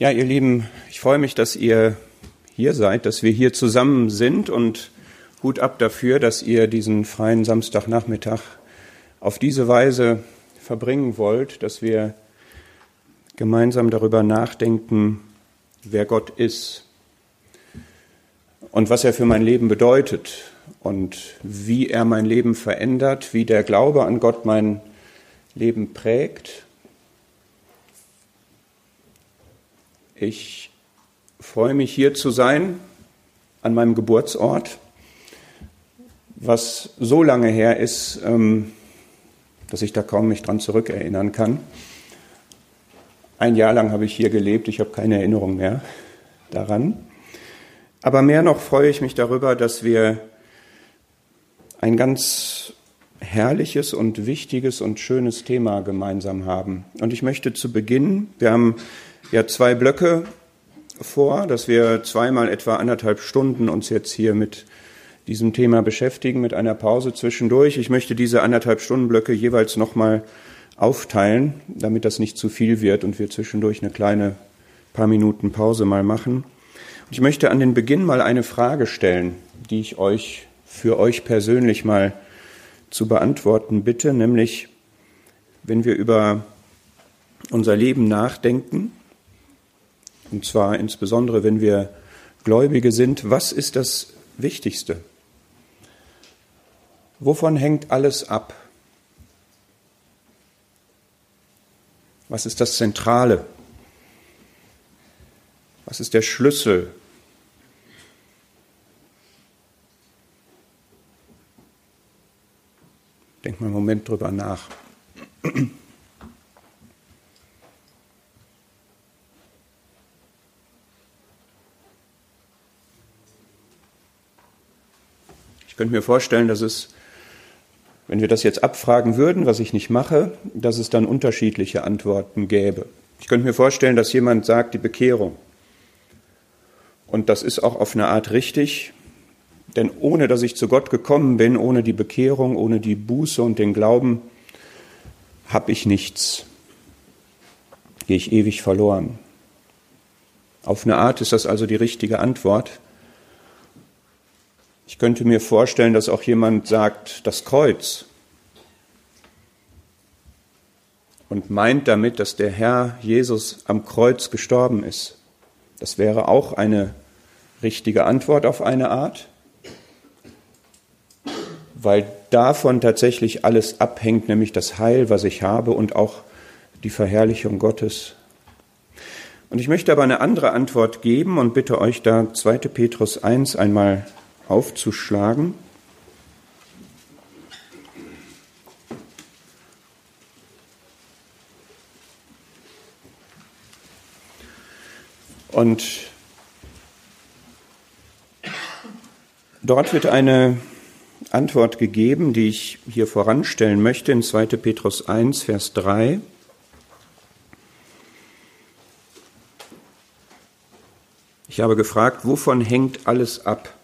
Ja, ihr Lieben, ich freue mich, dass ihr hier seid, dass wir hier zusammen sind und Hut ab dafür, dass ihr diesen freien Samstagnachmittag auf diese Weise verbringen wollt, dass wir gemeinsam darüber nachdenken, wer Gott ist und was er für mein Leben bedeutet und wie er mein Leben verändert, wie der Glaube an Gott mein Leben prägt Ich freue mich hier zu sein an meinem Geburtsort, was so lange her ist, ähm, dass ich da kaum mich dran zurückerinnern kann. Ein Jahr lang habe ich hier gelebt, ich habe keine Erinnerung mehr daran. Aber mehr noch freue ich mich darüber, dass wir ein ganz herrliches und wichtiges und schönes Thema gemeinsam haben. Und ich möchte zu Beginn, wir haben ja zwei Blöcke vor, dass wir zweimal etwa anderthalb Stunden uns jetzt hier mit diesem Thema beschäftigen, mit einer Pause zwischendurch. Ich möchte diese anderthalb Stunden Blöcke jeweils nochmal aufteilen, damit das nicht zu viel wird und wir zwischendurch eine kleine paar Minuten Pause mal machen. Und ich möchte an den Beginn mal eine Frage stellen, die ich euch für euch persönlich mal zu beantworten bitte, nämlich wenn wir über unser Leben nachdenken, und zwar insbesondere, wenn wir Gläubige sind, was ist das Wichtigste? Wovon hängt alles ab? Was ist das Zentrale? Was ist der Schlüssel? Denk mal einen Moment drüber nach. Könnte mir vorstellen, dass es, wenn wir das jetzt abfragen würden, was ich nicht mache, dass es dann unterschiedliche Antworten gäbe. Ich könnte mir vorstellen, dass jemand sagt, die Bekehrung. Und das ist auch auf eine Art richtig, denn ohne dass ich zu Gott gekommen bin, ohne die Bekehrung, ohne die Buße und den Glauben, habe ich nichts. Gehe ich ewig verloren. Auf eine Art ist das also die richtige Antwort. Ich könnte mir vorstellen, dass auch jemand sagt, das Kreuz und meint damit, dass der Herr Jesus am Kreuz gestorben ist. Das wäre auch eine richtige Antwort auf eine Art, weil davon tatsächlich alles abhängt, nämlich das Heil, was ich habe und auch die Verherrlichung Gottes. Und ich möchte aber eine andere Antwort geben und bitte euch da 2. Petrus 1 einmal aufzuschlagen. Und dort wird eine Antwort gegeben, die ich hier voranstellen möchte in 2. Petrus 1, Vers 3. Ich habe gefragt, wovon hängt alles ab?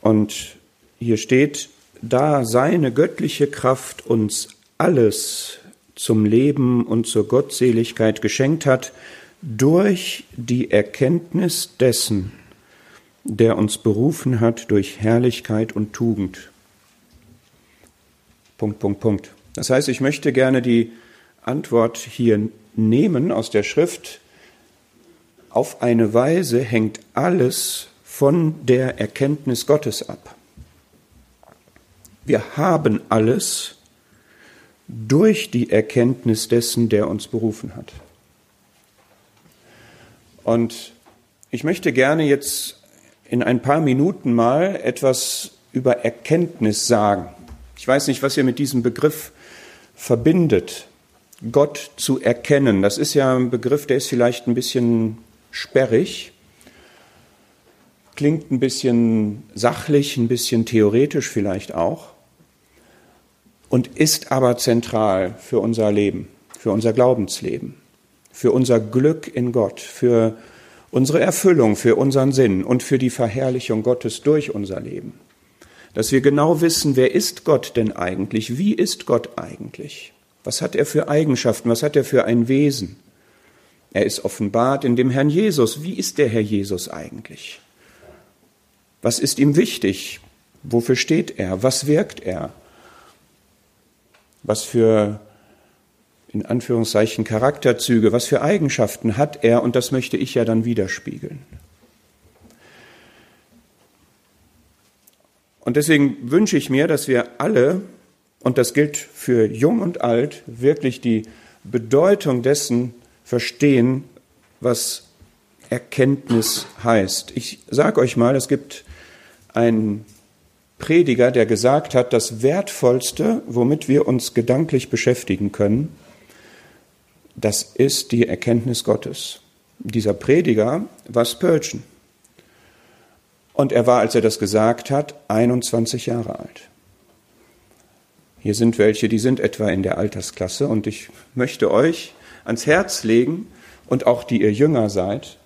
Und hier steht, da seine göttliche Kraft uns alles zum Leben und zur Gottseligkeit geschenkt hat, durch die Erkenntnis dessen, der uns berufen hat durch Herrlichkeit und Tugend. Punkt, Punkt, Punkt. Das heißt, ich möchte gerne die Antwort hier nehmen aus der Schrift. Auf eine Weise hängt alles von der Erkenntnis Gottes ab. Wir haben alles durch die Erkenntnis dessen, der uns berufen hat. Und ich möchte gerne jetzt in ein paar Minuten mal etwas über Erkenntnis sagen. Ich weiß nicht, was ihr mit diesem Begriff verbindet. Gott zu erkennen, das ist ja ein Begriff, der ist vielleicht ein bisschen sperrig klingt ein bisschen sachlich, ein bisschen theoretisch vielleicht auch und ist aber zentral für unser Leben, für unser Glaubensleben, für unser Glück in Gott, für unsere Erfüllung, für unseren Sinn und für die Verherrlichung Gottes durch unser Leben. Dass wir genau wissen, wer ist Gott denn eigentlich? Wie ist Gott eigentlich? Was hat er für Eigenschaften? Was hat er für ein Wesen? Er ist offenbart in dem Herrn Jesus. Wie ist der Herr Jesus eigentlich? Was ist ihm wichtig? Wofür steht er? Was wirkt er? Was für in Anführungszeichen Charakterzüge, was für Eigenschaften hat er und das möchte ich ja dann widerspiegeln. Und deswegen wünsche ich mir, dass wir alle, und das gilt für jung und alt, wirklich die Bedeutung dessen verstehen, was Erkenntnis heißt. Ich sage euch mal, es gibt einen Prediger, der gesagt hat, das Wertvollste, womit wir uns gedanklich beschäftigen können, das ist die Erkenntnis Gottes. Dieser Prediger war Spurgeon. Und er war, als er das gesagt hat, 21 Jahre alt. Hier sind welche, die sind etwa in der Altersklasse und ich möchte euch ans Herz legen und auch die ihr jünger seid,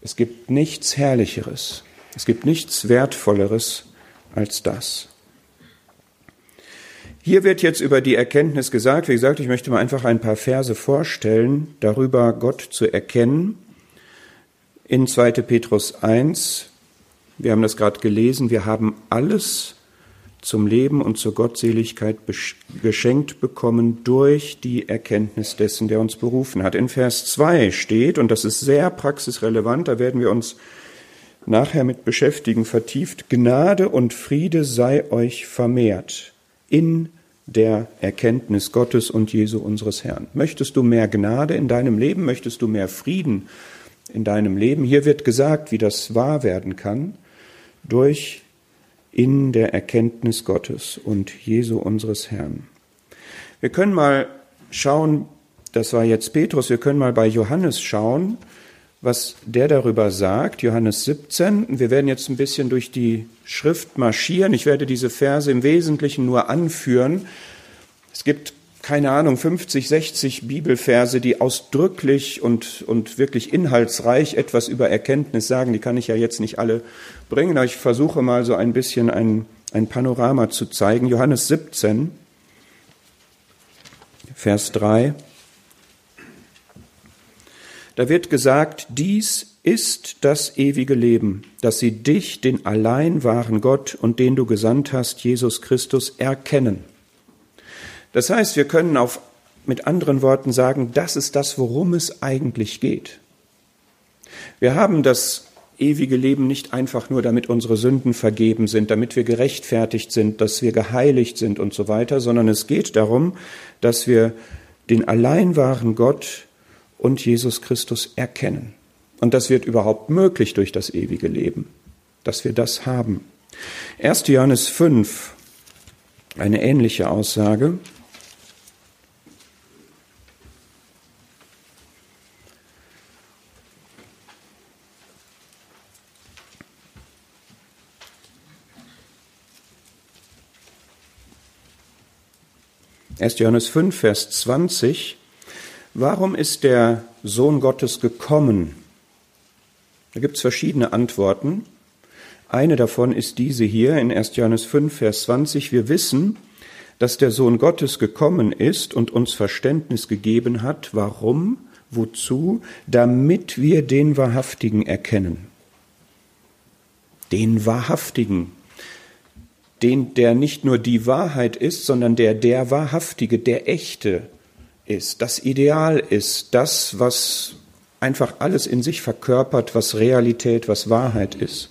es gibt nichts Herrlicheres, es gibt nichts Wertvolleres als das. Hier wird jetzt über die Erkenntnis gesagt, wie gesagt, ich möchte mal einfach ein paar Verse vorstellen, darüber Gott zu erkennen. In 2. Petrus 1, wir haben das gerade gelesen, wir haben alles zum Leben und zur Gottseligkeit geschenkt bekommen durch die Erkenntnis dessen, der uns berufen hat. In Vers 2 steht, und das ist sehr praxisrelevant, da werden wir uns nachher mit beschäftigen, vertieft, Gnade und Friede sei euch vermehrt in der Erkenntnis Gottes und Jesu unseres Herrn. Möchtest du mehr Gnade in deinem Leben? Möchtest du mehr Frieden in deinem Leben? Hier wird gesagt, wie das wahr werden kann, durch in der Erkenntnis Gottes und Jesu unseres Herrn. Wir können mal schauen, das war jetzt Petrus, wir können mal bei Johannes schauen, was der darüber sagt, Johannes 17. Wir werden jetzt ein bisschen durch die Schrift marschieren. Ich werde diese Verse im Wesentlichen nur anführen. Es gibt, keine Ahnung, 50, 60 Bibelverse, die ausdrücklich und, und wirklich inhaltsreich etwas über Erkenntnis sagen. Die kann ich ja jetzt nicht alle bringen, aber ich versuche mal so ein bisschen ein, ein Panorama zu zeigen. Johannes 17, Vers 3. Da wird gesagt, dies ist das ewige Leben, dass sie dich, den allein wahren Gott und den du gesandt hast, Jesus Christus, erkennen. Das heißt, wir können auf, mit anderen Worten sagen, das ist das, worum es eigentlich geht. Wir haben das ewige Leben nicht einfach nur, damit unsere Sünden vergeben sind, damit wir gerechtfertigt sind, dass wir geheiligt sind und so weiter, sondern es geht darum, dass wir den allein wahren Gott und Jesus Christus erkennen. Und das wird überhaupt möglich durch das ewige Leben, dass wir das haben. 1. Johannes 5, eine ähnliche Aussage. Erst Johannes 5, Vers 20. Warum ist der Sohn Gottes gekommen? Da gibt es verschiedene Antworten. Eine davon ist diese hier in 1. Johannes 5, Vers 20. Wir wissen, dass der Sohn Gottes gekommen ist und uns Verständnis gegeben hat. Warum? Wozu? Damit wir den Wahrhaftigen erkennen. Den Wahrhaftigen. Den, der nicht nur die Wahrheit ist, sondern der der Wahrhaftige, der Echte, ist, das Ideal ist, das, was einfach alles in sich verkörpert, was Realität, was Wahrheit ist.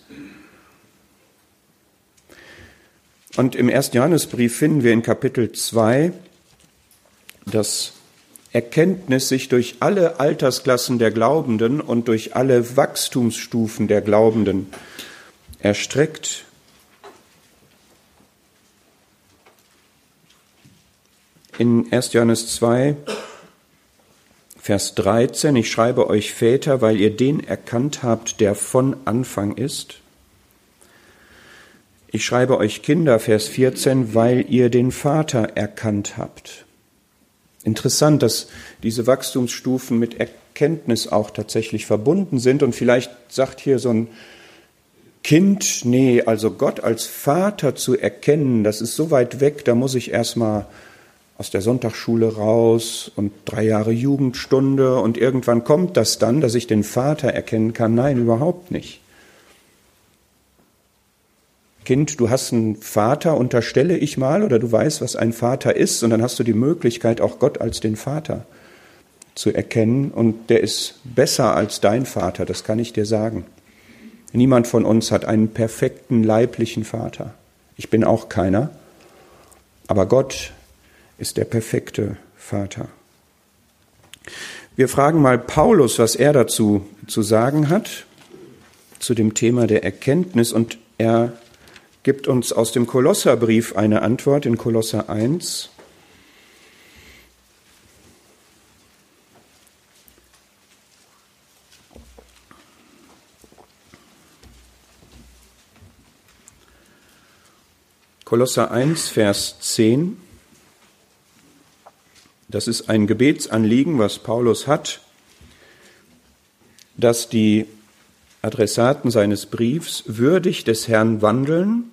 Und im ersten Johannesbrief finden wir in Kapitel 2, dass Erkenntnis sich durch alle Altersklassen der Glaubenden und durch alle Wachstumsstufen der Glaubenden erstreckt. In 1. Johannes 2, Vers 13, ich schreibe euch Väter, weil ihr den erkannt habt, der von Anfang ist. Ich schreibe euch Kinder, Vers 14, weil ihr den Vater erkannt habt. Interessant, dass diese Wachstumsstufen mit Erkenntnis auch tatsächlich verbunden sind. Und vielleicht sagt hier so ein Kind, nee, also Gott als Vater zu erkennen, das ist so weit weg, da muss ich erstmal aus der Sonntagsschule raus und drei Jahre Jugendstunde und irgendwann kommt das dann, dass ich den Vater erkennen kann. Nein, überhaupt nicht. Kind, du hast einen Vater, unterstelle ich mal, oder du weißt, was ein Vater ist, und dann hast du die Möglichkeit, auch Gott als den Vater zu erkennen, und der ist besser als dein Vater, das kann ich dir sagen. Niemand von uns hat einen perfekten leiblichen Vater. Ich bin auch keiner, aber Gott ist der perfekte Vater. Wir fragen mal Paulus, was er dazu zu sagen hat, zu dem Thema der Erkenntnis, und er gibt uns aus dem Kolosserbrief eine Antwort in Kolosser 1. Kolosser 1, Vers 10. Das ist ein Gebetsanliegen, was Paulus hat, dass die Adressaten seines Briefs würdig des Herrn wandeln,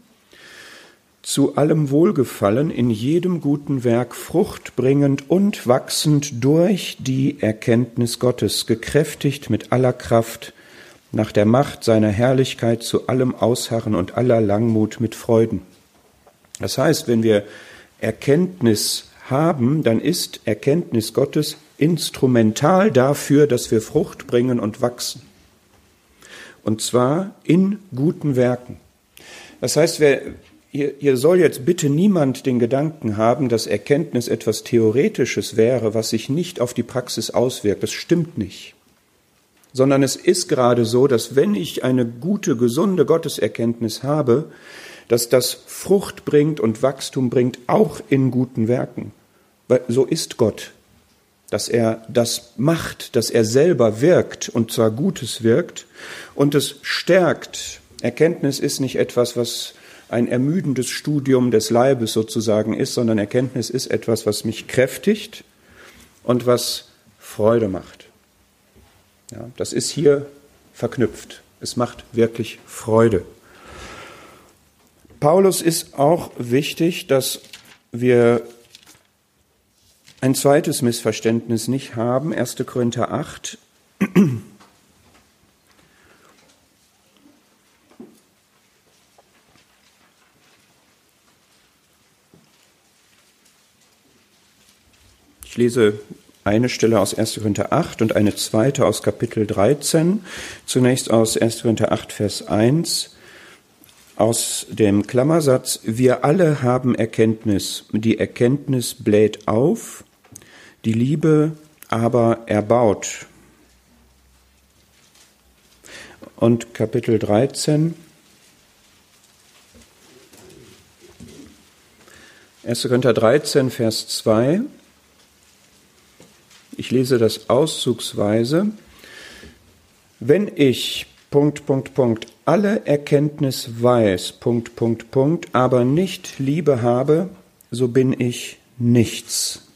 zu allem Wohlgefallen in jedem guten Werk Frucht bringend und wachsend durch die Erkenntnis Gottes, gekräftigt mit aller Kraft nach der Macht seiner Herrlichkeit zu allem Ausharren und aller Langmut mit Freuden. Das heißt, wenn wir Erkenntnis haben, dann ist Erkenntnis Gottes instrumental dafür, dass wir Frucht bringen und wachsen. Und zwar in guten Werken. Das heißt, wer, hier, hier soll jetzt bitte niemand den Gedanken haben, dass Erkenntnis etwas Theoretisches wäre, was sich nicht auf die Praxis auswirkt. Das stimmt nicht. Sondern es ist gerade so, dass wenn ich eine gute, gesunde Gotteserkenntnis habe, dass das Frucht bringt und Wachstum bringt, auch in guten Werken. Weil so ist Gott dass er das macht, dass er selber wirkt und zwar Gutes wirkt und es stärkt. Erkenntnis ist nicht etwas, was ein ermüdendes Studium des Leibes sozusagen ist, sondern Erkenntnis ist etwas, was mich kräftigt und was Freude macht. Ja, das ist hier verknüpft. Es macht wirklich Freude. Paulus ist auch wichtig, dass wir ein zweites Missverständnis nicht haben, 1. Korinther 8. Ich lese eine Stelle aus 1. Korinther 8 und eine zweite aus Kapitel 13. Zunächst aus 1. Korinther 8, Vers 1 aus dem Klammersatz, wir alle haben Erkenntnis, die Erkenntnis bläht auf, die Liebe aber erbaut. Und Kapitel 13, 1. Korinther 13, Vers 2. Ich lese das auszugsweise. Wenn ich, Punkt, Punkt, Punkt, alle Erkenntnis weiß, Punkt, Punkt, Punkt, aber nicht Liebe habe, so bin ich nichts.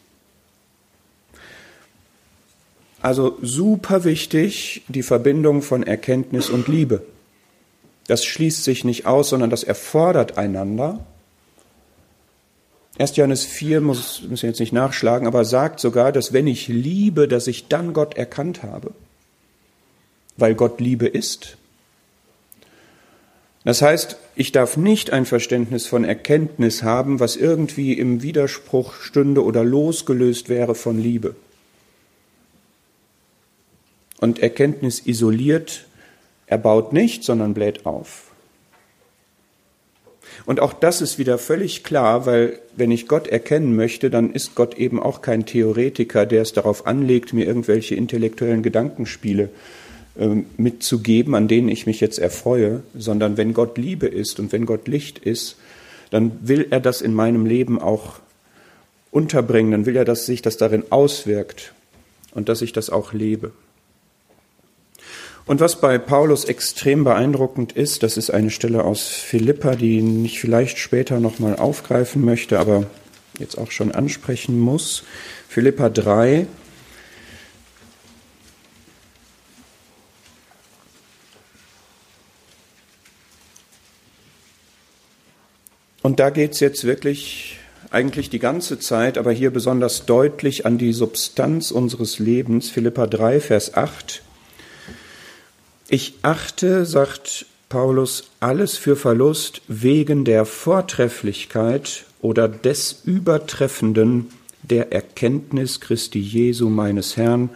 Also super wichtig die Verbindung von Erkenntnis und Liebe. Das schließt sich nicht aus, sondern das erfordert einander. 1. Johannes 4 muss, müssen wir jetzt nicht nachschlagen, aber sagt sogar, dass wenn ich liebe, dass ich dann Gott erkannt habe. Weil Gott Liebe ist. Das heißt, ich darf nicht ein Verständnis von Erkenntnis haben, was irgendwie im Widerspruch stünde oder losgelöst wäre von Liebe und Erkenntnis isoliert, er baut nicht, sondern bläht auf. Und auch das ist wieder völlig klar, weil wenn ich Gott erkennen möchte, dann ist Gott eben auch kein Theoretiker, der es darauf anlegt, mir irgendwelche intellektuellen Gedankenspiele äh, mitzugeben, an denen ich mich jetzt erfreue, sondern wenn Gott Liebe ist und wenn Gott Licht ist, dann will er das in meinem Leben auch unterbringen, dann will er, dass sich das darin auswirkt und dass ich das auch lebe. Und was bei Paulus extrem beeindruckend ist, das ist eine Stelle aus Philippa, die ich vielleicht später nochmal aufgreifen möchte, aber jetzt auch schon ansprechen muss. Philippa 3. Und da geht es jetzt wirklich eigentlich die ganze Zeit, aber hier besonders deutlich an die Substanz unseres Lebens. Philippa 3, Vers 8. Ich achte, sagt Paulus, alles für Verlust wegen der Vortrefflichkeit oder des Übertreffenden der Erkenntnis Christi Jesu meines Herrn,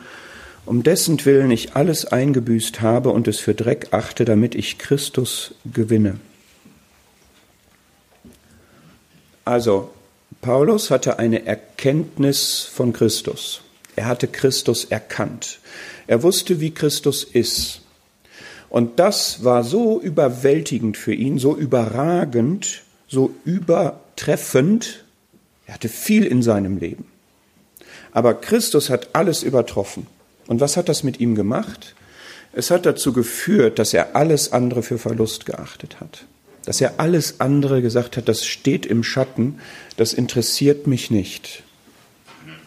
um dessen Willen ich alles eingebüßt habe und es für Dreck achte, damit ich Christus gewinne. Also, Paulus hatte eine Erkenntnis von Christus. Er hatte Christus erkannt. Er wusste, wie Christus ist. Und das war so überwältigend für ihn, so überragend, so übertreffend. Er hatte viel in seinem Leben. Aber Christus hat alles übertroffen. Und was hat das mit ihm gemacht? Es hat dazu geführt, dass er alles andere für Verlust geachtet hat. Dass er alles andere gesagt hat, das steht im Schatten, das interessiert mich nicht.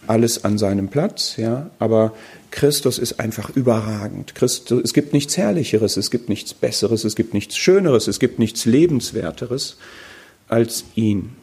Alles an seinem Platz, ja, aber Christus ist einfach überragend. Christus, es gibt nichts Herrlicheres, es gibt nichts Besseres, es gibt nichts Schöneres, es gibt nichts Lebenswerteres als ihn.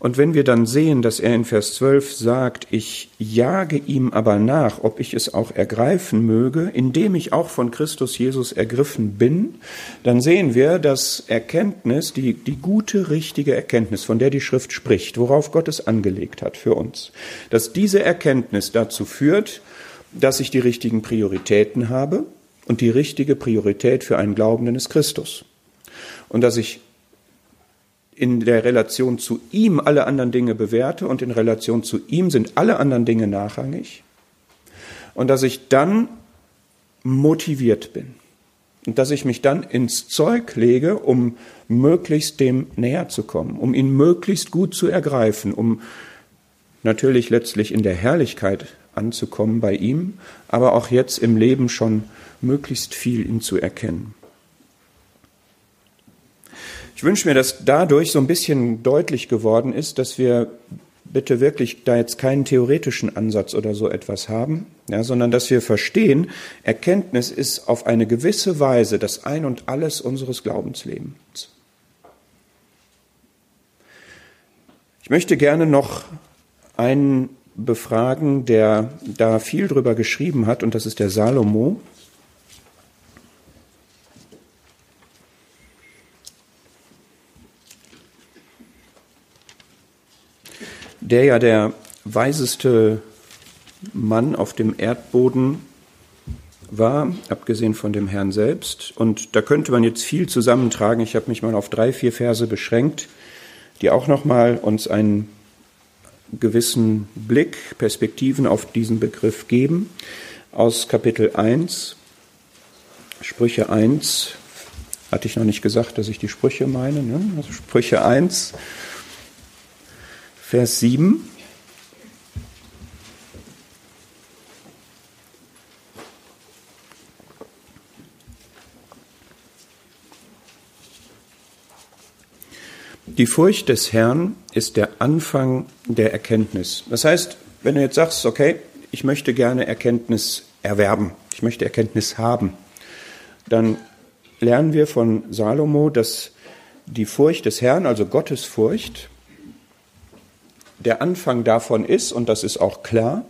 Und wenn wir dann sehen, dass er in Vers 12 sagt, ich jage ihm aber nach, ob ich es auch ergreifen möge, indem ich auch von Christus Jesus ergriffen bin, dann sehen wir, dass Erkenntnis, die, die gute, richtige Erkenntnis, von der die Schrift spricht, worauf Gott es angelegt hat für uns, dass diese Erkenntnis dazu führt, dass ich die richtigen Prioritäten habe und die richtige Priorität für einen Glaubenden ist Christus. Und dass ich in der Relation zu ihm alle anderen Dinge bewerte und in Relation zu ihm sind alle anderen Dinge nachrangig und dass ich dann motiviert bin und dass ich mich dann ins Zeug lege, um möglichst dem näher zu kommen, um ihn möglichst gut zu ergreifen, um natürlich letztlich in der Herrlichkeit anzukommen bei ihm, aber auch jetzt im Leben schon möglichst viel ihn zu erkennen. Ich wünsche mir, dass dadurch so ein bisschen deutlich geworden ist, dass wir bitte wirklich da jetzt keinen theoretischen Ansatz oder so etwas haben, ja, sondern dass wir verstehen, Erkenntnis ist auf eine gewisse Weise das Ein und Alles unseres Glaubenslebens. Ich möchte gerne noch einen befragen, der da viel drüber geschrieben hat, und das ist der Salomo. Der ja der weiseste Mann auf dem Erdboden war, abgesehen von dem Herrn selbst. Und da könnte man jetzt viel zusammentragen. Ich habe mich mal auf drei, vier Verse beschränkt, die auch nochmal uns einen gewissen Blick, Perspektiven auf diesen Begriff geben. Aus Kapitel 1, Sprüche 1, hatte ich noch nicht gesagt, dass ich die Sprüche meine, ne? also Sprüche 1, Vers 7. Die Furcht des Herrn ist der Anfang der Erkenntnis. Das heißt, wenn du jetzt sagst, okay, ich möchte gerne Erkenntnis erwerben, ich möchte Erkenntnis haben, dann lernen wir von Salomo, dass die Furcht des Herrn, also Gottes Furcht, der Anfang davon ist, und das ist auch klar,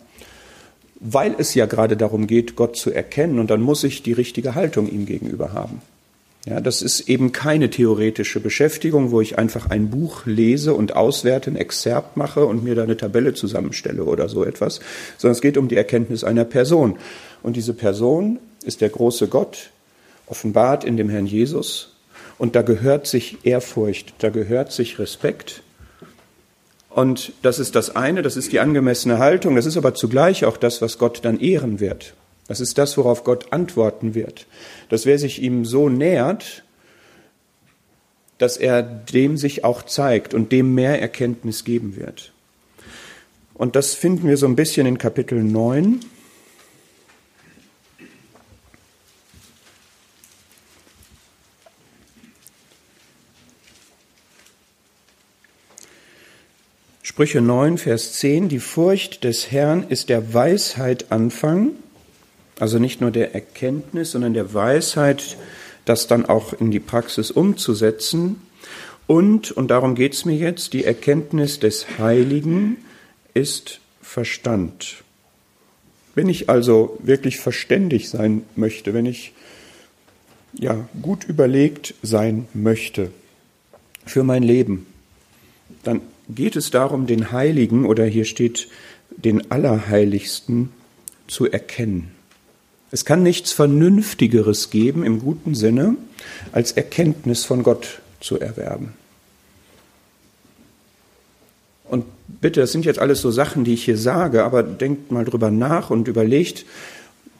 weil es ja gerade darum geht, Gott zu erkennen, und dann muss ich die richtige Haltung ihm gegenüber haben. Ja, das ist eben keine theoretische Beschäftigung, wo ich einfach ein Buch lese und auswerte, ein Exzerpt mache und mir da eine Tabelle zusammenstelle oder so etwas, sondern es geht um die Erkenntnis einer Person. Und diese Person ist der große Gott, offenbart in dem Herrn Jesus. Und da gehört sich Ehrfurcht, da gehört sich Respekt, und das ist das eine, das ist die angemessene Haltung, das ist aber zugleich auch das, was Gott dann ehren wird. Das ist das, worauf Gott antworten wird. Dass wer sich ihm so nähert, dass er dem sich auch zeigt und dem mehr Erkenntnis geben wird. Und das finden wir so ein bisschen in Kapitel 9. Sprüche 9, Vers 10, die Furcht des Herrn ist der Weisheit Anfang, also nicht nur der Erkenntnis, sondern der Weisheit, das dann auch in die Praxis umzusetzen. Und, und darum geht es mir jetzt, die Erkenntnis des Heiligen ist Verstand. Wenn ich also wirklich verständig sein möchte, wenn ich ja gut überlegt sein möchte für mein Leben, dann geht es darum, den Heiligen oder hier steht den Allerheiligsten zu erkennen. Es kann nichts Vernünftigeres geben im guten Sinne, als Erkenntnis von Gott zu erwerben. Und bitte, das sind jetzt alles so Sachen, die ich hier sage, aber denkt mal drüber nach und überlegt,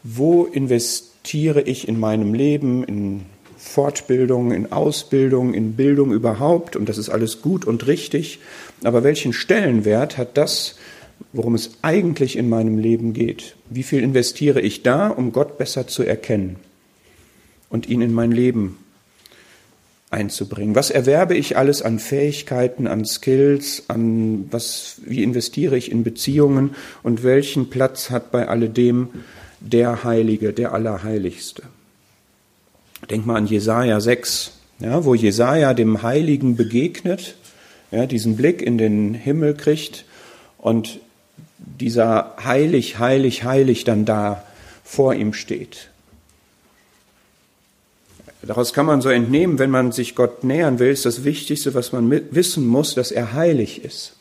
wo investiere ich in meinem Leben, in Fortbildung, in Ausbildung, in Bildung überhaupt, und das ist alles gut und richtig, aber welchen Stellenwert hat das, worum es eigentlich in meinem Leben geht? Wie viel investiere ich da, um Gott besser zu erkennen und ihn in mein Leben einzubringen? Was erwerbe ich alles an Fähigkeiten, an Skills, an was, wie investiere ich in Beziehungen und welchen Platz hat bei alledem der Heilige, der Allerheiligste? Denk mal an Jesaja 6, ja, wo Jesaja dem Heiligen begegnet, ja, diesen Blick in den Himmel kriegt und dieser heilig, heilig, heilig dann da vor ihm steht. Daraus kann man so entnehmen, wenn man sich Gott nähern will, ist das Wichtigste, was man wissen muss, dass er heilig ist.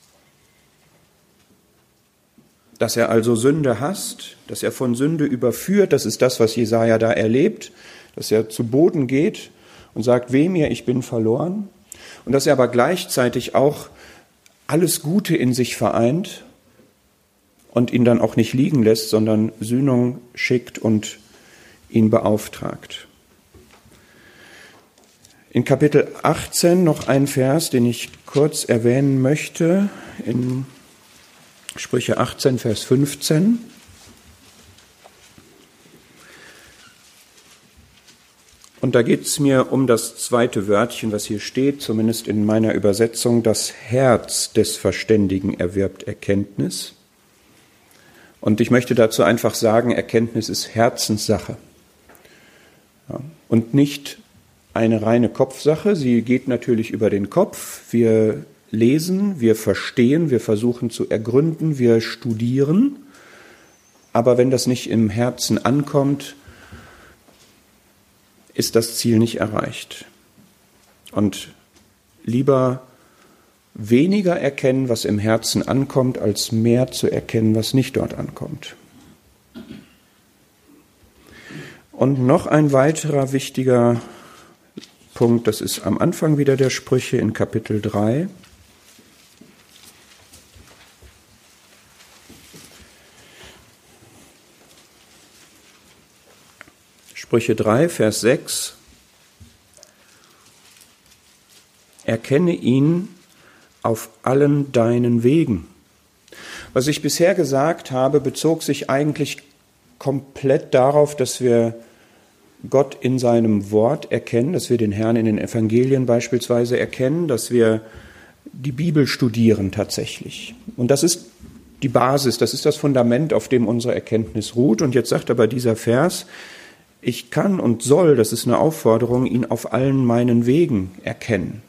Dass er also Sünde hasst, dass er von Sünde überführt, das ist das, was Jesaja da erlebt, dass er zu Boden geht und sagt, weh mir, ich bin verloren. Und dass er aber gleichzeitig auch alles Gute in sich vereint und ihn dann auch nicht liegen lässt, sondern Sühnung schickt und ihn beauftragt. In Kapitel 18 noch ein Vers, den ich kurz erwähnen möchte, in Sprüche 18, Vers 15. Und da geht es mir um das zweite Wörtchen, was hier steht, zumindest in meiner Übersetzung, das Herz des Verständigen erwirbt Erkenntnis. Und ich möchte dazu einfach sagen, Erkenntnis ist Herzenssache ja, und nicht eine reine Kopfsache. Sie geht natürlich über den Kopf. Wir lesen, wir verstehen, wir versuchen zu ergründen, wir studieren. Aber wenn das nicht im Herzen ankommt, ist das Ziel nicht erreicht. Und lieber weniger erkennen, was im Herzen ankommt, als mehr zu erkennen, was nicht dort ankommt. Und noch ein weiterer wichtiger Punkt, das ist am Anfang wieder der Sprüche in Kapitel 3. Sprüche 3, Vers 6. Erkenne ihn auf allen deinen Wegen. Was ich bisher gesagt habe, bezog sich eigentlich komplett darauf, dass wir Gott in seinem Wort erkennen, dass wir den Herrn in den Evangelien beispielsweise erkennen, dass wir die Bibel studieren tatsächlich. Und das ist die Basis, das ist das Fundament, auf dem unsere Erkenntnis ruht. Und jetzt sagt aber dieser Vers, ich kann und soll, das ist eine Aufforderung, ihn auf allen meinen Wegen erkennen.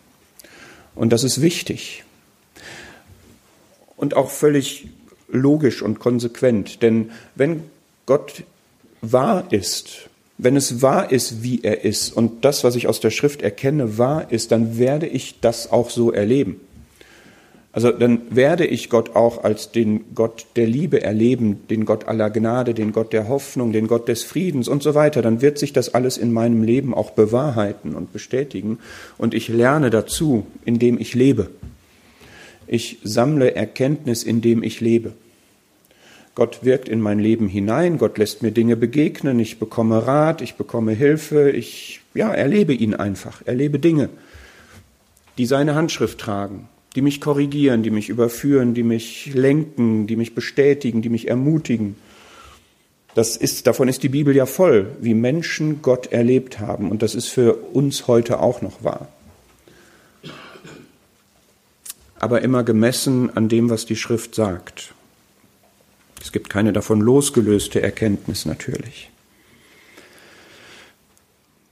Und das ist wichtig. Und auch völlig logisch und konsequent. Denn wenn Gott wahr ist, wenn es wahr ist, wie er ist, und das, was ich aus der Schrift erkenne, wahr ist, dann werde ich das auch so erleben. Also dann werde ich Gott auch als den Gott der Liebe erleben, den Gott aller Gnade, den Gott der Hoffnung, den Gott des Friedens und so weiter. Dann wird sich das alles in meinem Leben auch bewahrheiten und bestätigen. Und ich lerne dazu, indem ich lebe. Ich sammle Erkenntnis, indem ich lebe. Gott wirkt in mein Leben hinein, Gott lässt mir Dinge begegnen, ich bekomme Rat, ich bekomme Hilfe, ich ja, erlebe ihn einfach, erlebe Dinge, die seine Handschrift tragen, die mich korrigieren, die mich überführen, die mich lenken, die mich bestätigen, die mich ermutigen. Das ist, davon ist die Bibel ja voll, wie Menschen Gott erlebt haben. Und das ist für uns heute auch noch wahr. Aber immer gemessen an dem, was die Schrift sagt. Es gibt keine davon losgelöste Erkenntnis natürlich.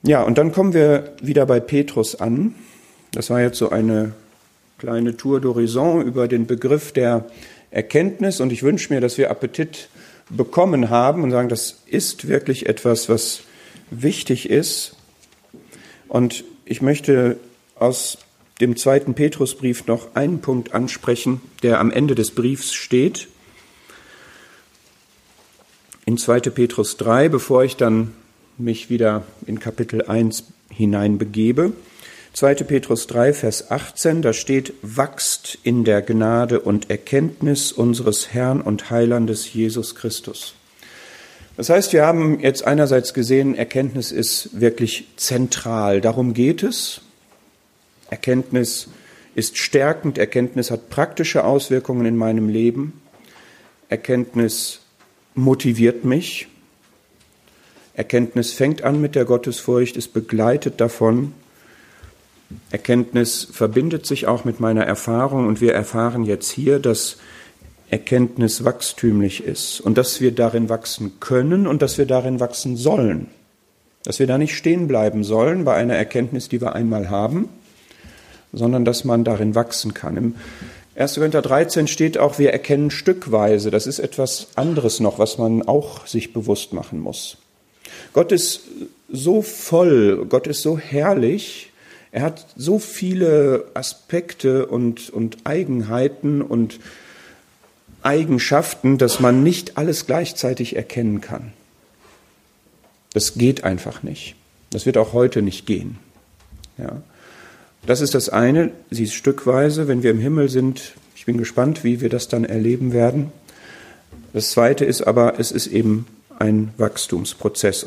Ja, und dann kommen wir wieder bei Petrus an, Das war jetzt so eine kleine Tour d'horizon über den Begriff der Erkenntnis und ich wünsche mir, dass wir Appetit bekommen haben und sagen, das ist wirklich etwas, was wichtig ist. Und ich möchte aus dem zweiten Petrusbrief noch einen Punkt ansprechen, der am Ende des Briefs steht. In 2. Petrus 3, bevor ich dann mich wieder in Kapitel 1 hineinbegebe. 2. Petrus 3, Vers 18, da steht, wachst in der Gnade und Erkenntnis unseres Herrn und Heilandes Jesus Christus. Das heißt, wir haben jetzt einerseits gesehen, Erkenntnis ist wirklich zentral. Darum geht es. Erkenntnis ist stärkend. Erkenntnis hat praktische Auswirkungen in meinem Leben. Erkenntnis motiviert mich. Erkenntnis fängt an mit der Gottesfurcht, ist begleitet davon. Erkenntnis verbindet sich auch mit meiner Erfahrung und wir erfahren jetzt hier, dass Erkenntnis wachstümlich ist und dass wir darin wachsen können und dass wir darin wachsen sollen. Dass wir da nicht stehen bleiben sollen bei einer Erkenntnis, die wir einmal haben, sondern dass man darin wachsen kann. Im 1. Korinther 13 steht auch, wir erkennen stückweise. Das ist etwas anderes noch, was man auch sich bewusst machen muss. Gott ist so voll, Gott ist so herrlich, er hat so viele Aspekte und, und Eigenheiten und Eigenschaften, dass man nicht alles gleichzeitig erkennen kann. Das geht einfach nicht. Das wird auch heute nicht gehen. Ja. Das ist das eine, sie ist stückweise, wenn wir im Himmel sind. Ich bin gespannt, wie wir das dann erleben werden. Das zweite ist aber, es ist eben ein Wachstumsprozess.